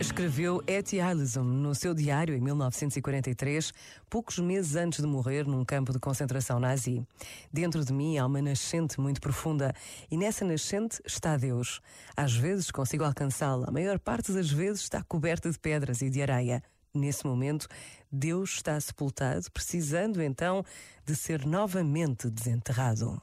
Escreveu Etty Allison no seu diário em 1943, poucos meses antes de morrer num campo de concentração nazi. Dentro de mim há uma nascente muito profunda e nessa nascente está Deus. Às vezes consigo alcançá-la, a maior parte das vezes está coberta de pedras e de areia. Nesse momento, Deus está sepultado, precisando então de ser novamente desenterrado.